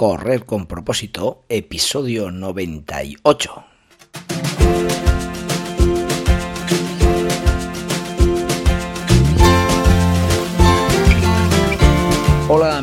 Correr con propósito, episodio 98.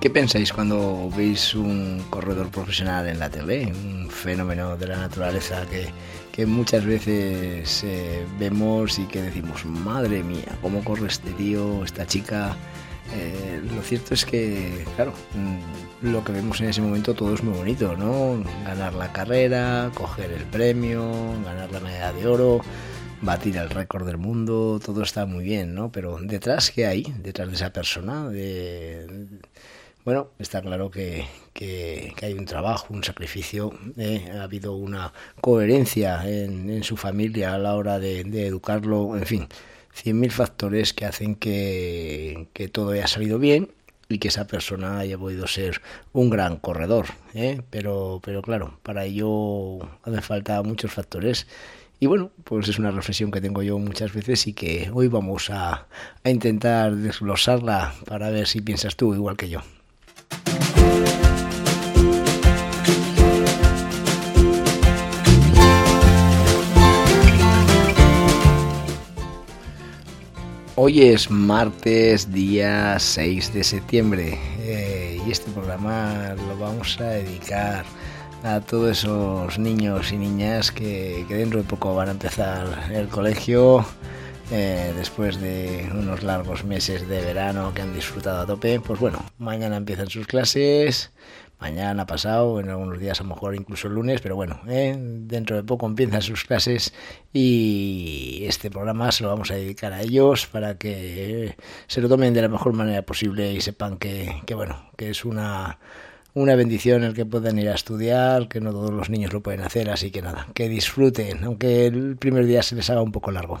¿Qué pensáis cuando veis un corredor profesional en la tele? Un fenómeno de la naturaleza que, que muchas veces eh, vemos y que decimos, madre mía, ¿cómo corre este tío, esta chica? Eh, lo cierto es que, claro, mm, lo que vemos en ese momento todo es muy bonito, ¿no? Ganar la carrera, coger el premio, ganar la medalla de oro, batir el récord del mundo, todo está muy bien, ¿no? Pero detrás, ¿qué hay? Detrás de esa persona, de bueno, está claro que, hay un trabajo, un sacrificio, eh, ha habido una coherencia en, su familia a la hora de, educarlo, en fin, cien mil factores que hacen que, todo haya salido bien y que esa persona haya podido ser un gran corredor. ¿eh? Pero, pero claro, para ello hace falta muchos factores. Y bueno, pues es una reflexión que tengo yo muchas veces y que hoy vamos a, a intentar desglosarla para ver si piensas tú igual que yo. Hoy es martes, día 6 de septiembre, eh, y este programa lo vamos a dedicar a todos esos niños y niñas que, dentro de poco van a empezar el colegio, eh, después de unos largos meses de verano que han disfrutado a tope. Pues bueno, mañana empiezan sus clases, mañana, pasado, en algunos días a lo mejor incluso el lunes, pero bueno, ¿eh? dentro de poco empiezan sus clases y este programa se lo vamos a dedicar a ellos para que se lo tomen de la mejor manera posible y sepan que, que bueno, que es una una bendición el que puedan ir a estudiar, que no todos los niños lo pueden hacer, así que nada, que disfruten, aunque el primer día se les haga un poco largo.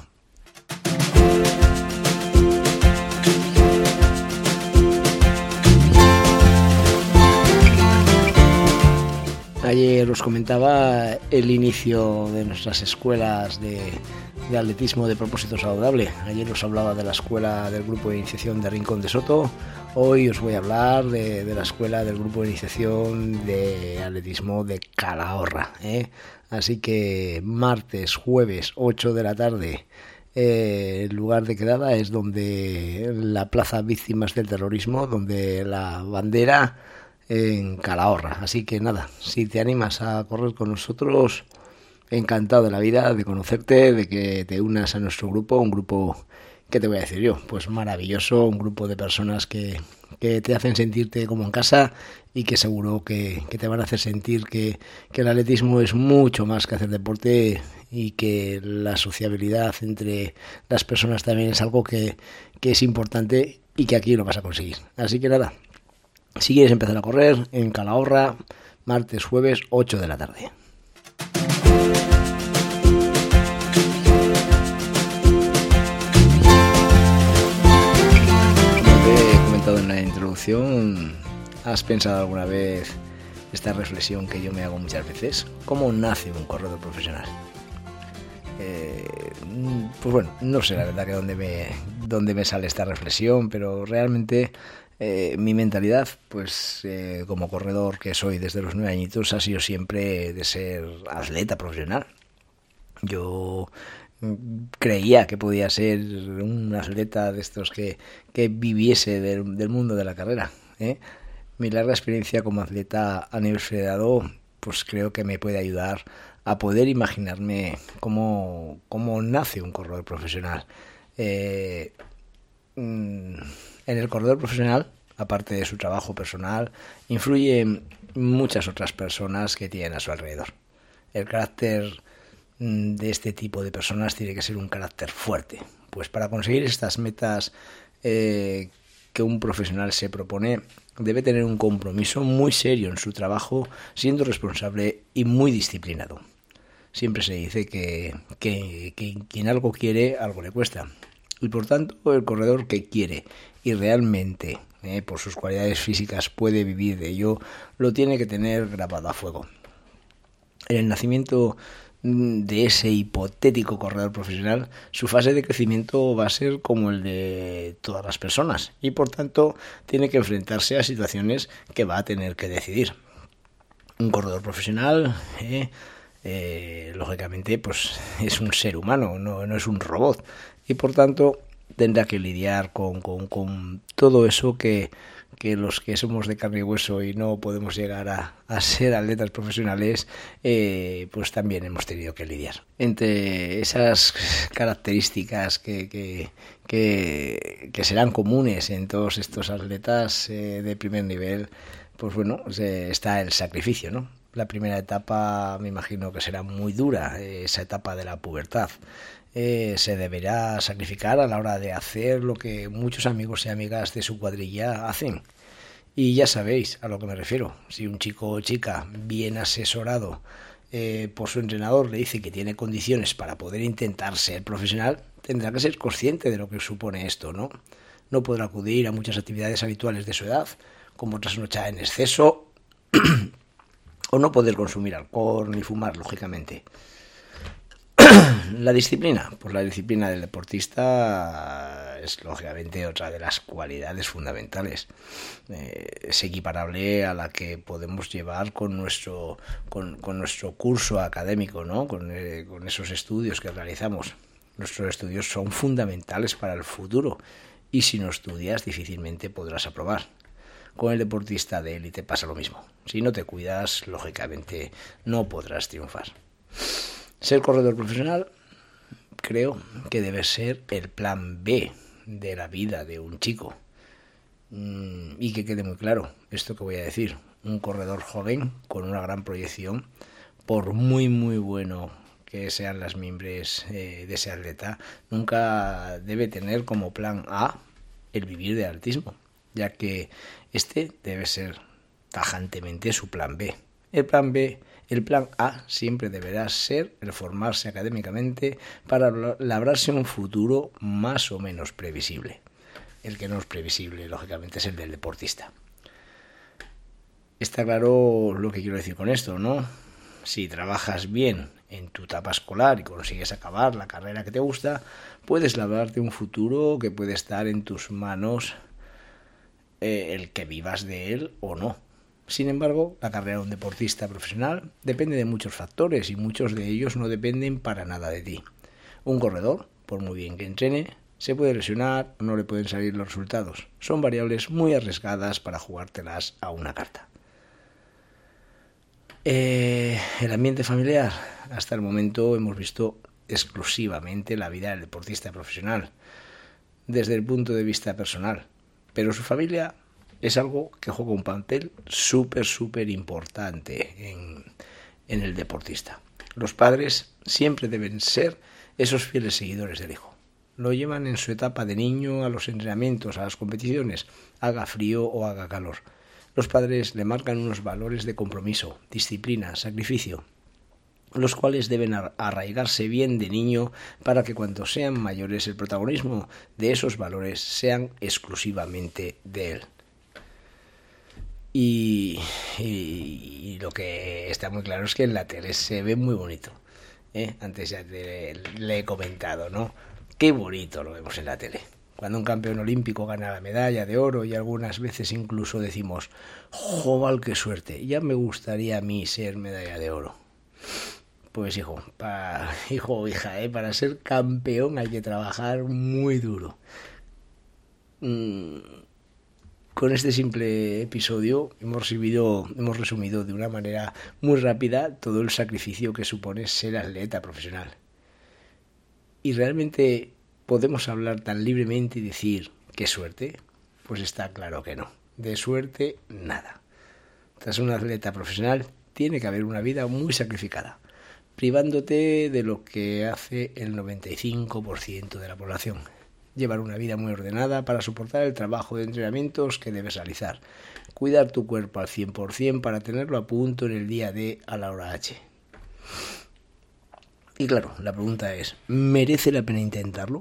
Ayer os comentaba el inicio de nuestras escuelas de, atletismo de propósito saludable. Ayer os hablaba de la escuela del grupo de iniciación de Rincón de Soto. Hoy os voy a hablar de, la escuela del grupo de iniciación de atletismo de Calahorra. ¿eh? Así que martes, jueves, 8 de la tarde. Eh, el lugar de quedada es donde la Plaza Víctimas del Terrorismo, donde la bandera en Calahorra. Así que nada, si te animas a correr con nosotros, encantado de la vida, de conocerte, de que te unas a nuestro grupo, un grupo, ¿qué te voy a decir yo? Pues maravilloso, un grupo de personas que, que te hacen sentirte como en casa y que seguro que, te van a hacer sentir que, que, el atletismo es mucho más que hacer deporte y que la sociabilidad entre las personas también es algo que, que es importante y que aquí lo vas a conseguir. Así que nada, si quieres empezar a correr, en Calahorra, martes, jueves, 8 de la tarde. Como te he comentado en la introducción, ¿has pensado alguna vez esta reflexión que yo me hago muchas veces? ¿Cómo nace un corredor profesional? Eh, pues bueno, no sé la verdad que dónde me, dónde me sale esta reflexión, pero realmente eh, mi mentalidad, pues eh, como corredor que soy desde los nueve añitos, ha sido siempre de ser atleta profesional. Yo mm, creía que podía ser un atleta de estos que, que viviese del, mundo de la carrera. ¿eh? Mi larga experiencia como atleta a nivel federado, pues creo que me puede ayudar a poder imaginarme cómo, cómo nace un corredor profesional. Mm, en el corredor profesional, aparte de su trabajo personal, influye muchas otras personas que tienen a su alrededor. El carácter mm, de este tipo de personas tiene que ser un carácter fuerte. Pues para conseguir estas metas eh, que un profesional se propone, debe tener un compromiso muy serio en su trabajo, siendo responsable y muy disciplinado. Siempre se dice que, quien algo quiere, algo le cuesta. Y por tanto, el corredor que quiere y realmente, eh, por sus cualidades físicas, puede vivir de ello, lo tiene que tener grabado a fuego. En el nacimiento Mm, de ese hipotético corredor profesional, su fase de crecimiento va a ser como el de todas las personas y por tanto tiene que enfrentarse a situaciones que va a tener que decidir. Un corredor profesional, eh, eh, lógicamente, pues es un ser humano, no, no, es un robot y por tanto tendrá que lidiar con, con, con todo eso que que los que somos de carne y hueso y no podemos llegar a, ser atletas profesionales, eh, pues también hemos tenido que lidiar. Entre esas características que, que, que, serán comunes en todos estos atletas eh, de primer nivel, pues bueno, está el sacrificio, ¿no? La primera etapa me imagino que será muy dura, esa etapa de la pubertad. Eh, se deberá sacrificar a la hora de hacer lo que muchos amigos y amigas de su cuadrilla hacen. Y ya sabéis a lo que me refiero. Si un chico o chica bien asesorado eh, por su entrenador le dice que tiene condiciones para poder intentar ser profesional, tendrá que ser consciente de lo que supone esto, ¿no? No podrá acudir a muchas actividades habituales de su edad, como trasnochar en exceso, o no poder consumir alcohol ni fumar, lógicamente. La disciplina, pues la disciplina del deportista es lógicamente otra de las cualidades fundamentales. Eh, es equiparable a la que podemos llevar con nuestro, con, nuestro curso académico, ¿no? Con, eh, con esos estudios que realizamos. Nuestros estudios son fundamentales para el futuro y si no estudias difícilmente podrás aprobar. Con el deportista de élite pasa lo mismo. Si no te cuidas, lógicamente no podrás triunfar. Ser corredor profesional creo que debe ser el plan B de la vida de un chico. Mm, y que quede muy claro esto que voy a decir. Un corredor joven con una gran proyección, por muy muy bueno que sean las miembros eh, de ese atleta, nunca debe tener como plan A el vivir de altismo, ya que este debe ser tajantemente su plan B. El plan B el plan A siempre deberá ser el formarse académicamente para labrarse un futuro más o menos previsible. El que no es previsible, lógicamente, es el del deportista. Está claro lo que quiero decir con esto, ¿no? Si trabajas bien en tu etapa escolar y consigues acabar la carrera que te gusta, puedes labrarte un futuro que puede estar en tus manos eh, el que vivas de él o no sin embargo, la carrera de un deportista profesional depende de muchos factores y muchos de ellos no dependen para nada de ti. Un corredor, por muy bien que entrene, se puede lesionar o no le pueden salir los resultados. Son variables muy arriesgadas para jugártelas a una carta. Eh, el ambiente familiar. Hasta el momento hemos visto exclusivamente la vida del deportista profesional, desde el punto de vista personal. Pero su familia es algo que juega un papel súper, súper importante en, en el deportista. Los padres siempre deben ser esos fieles seguidores del hijo. Lo llevan en su etapa de niño a los entrenamientos, a las competiciones, haga frío o haga calor. Los padres le marcan unos valores de compromiso, disciplina, sacrificio, los cuales deben arraigarse bien de niño para que cuando sean mayores el protagonismo de esos valores sean exclusivamente de él. Y, lo que está muy claro es que en la tele se ve muy bonito. ¿eh? Antes ya le he comentado, ¿no? Qué bonito lo vemos en la tele. Cuando un campeón olímpico gana la medalla de oro y algunas veces incluso decimos, ¡joval, qué suerte! Ya me gustaría a mí ser medalla de oro. Pues hijo, para, hijo hija, ¿eh? para ser campeón hay que trabajar muy duro. Mm, con este simple episodio hemos, hemos resumido de una manera muy rápida todo el sacrificio que supone ser atleta profesional. ¿Y realmente podemos hablar tan libremente y decir qué suerte? Pues está claro que no. De suerte, nada. Tras un atleta profesional tiene que haber una vida muy sacrificada, privándote de lo que hace el 95% de la población, llevar una vida muy ordenada para soportar el trabajo de entrenamientos que debes realizar, cuidar tu cuerpo al 100% para tenerlo a punto en el día D a la hora H. Y claro, la pregunta es, ¿merece la pena intentarlo?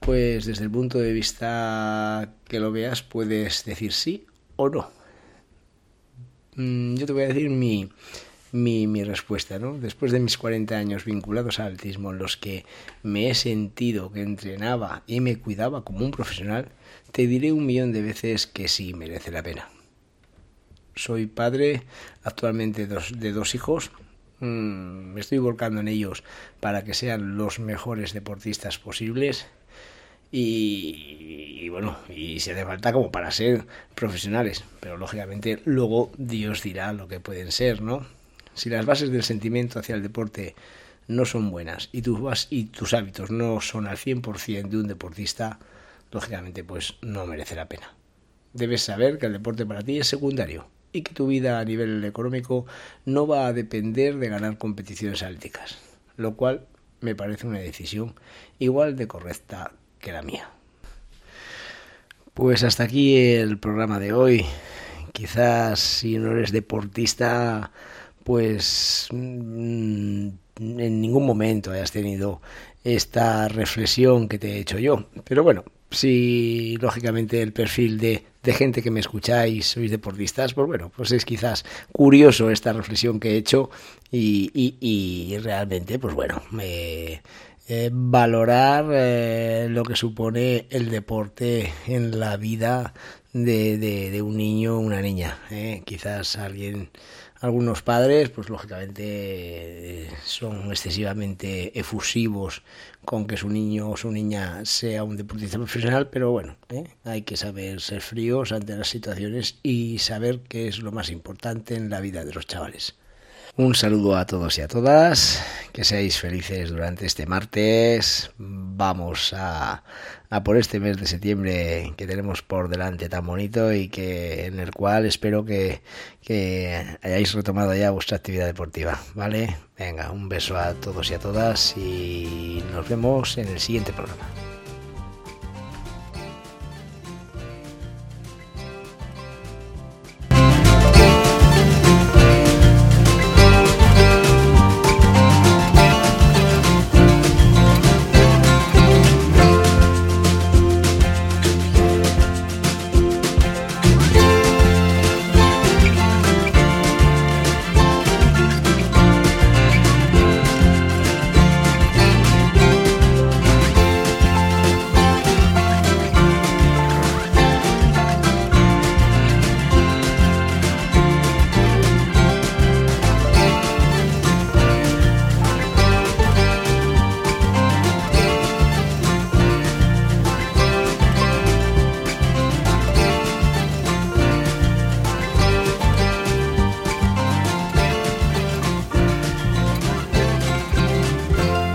Pues desde el punto de vista que lo veas puedes decir sí o no. Mm, yo te voy a decir mi, mi, mi, respuesta, ¿no? Después de mis 40 años vinculados al altismo, en los que me he sentido que entrenaba y me cuidaba como un profesional, te diré un millón de veces que sí merece la pena. Soy padre actualmente dos, de dos hijos. Mm, me estoy volcando en ellos para que sean los mejores deportistas posibles. Y, bueno, y se hace falta como para ser profesionales, pero lógicamente luego Dios dirá lo que pueden ser, ¿no? Si las bases del sentimiento hacia el deporte no son buenas y tus, y tus hábitos no son al 100% de un deportista, lógicamente pues no merece la pena. Debes saber que el deporte para ti es secundario y que tu vida a nivel económico no va a depender de ganar competiciones álticas, lo cual me parece una decisión igual de correcta que la mía. Pues hasta aquí el programa de hoy. Quizás si no eres deportista pues mm, en ningún momento hayas tenido esta reflexión que te he hecho yo. Pero bueno, si lógicamente el perfil de, de, gente que me escucháis sois deportistas, pues bueno, pues es quizás curioso esta reflexión que he hecho y, y, y realmente, pues bueno, me, eh, valorar eh, lo que supone el deporte en la vida de, de, de un niño o una niña. Eh. Quizás alguien algunos padres, pues lógicamente son excesivamente efusivos con que su niño o su niña sea un deportista profesional, pero bueno, ¿eh? hay que saber ser fríos ante las situaciones y saber qué es lo más importante en la vida de los chavales. Un saludo a todos y a todas, que seáis felices durante este martes. Vamos a, a, por este mes de septiembre que tenemos por delante tan bonito y que en el cual espero que, que hayáis retomado ya vuestra actividad deportiva, ¿vale? Venga, un beso a todos y a todas y nos vemos en el siguiente programa.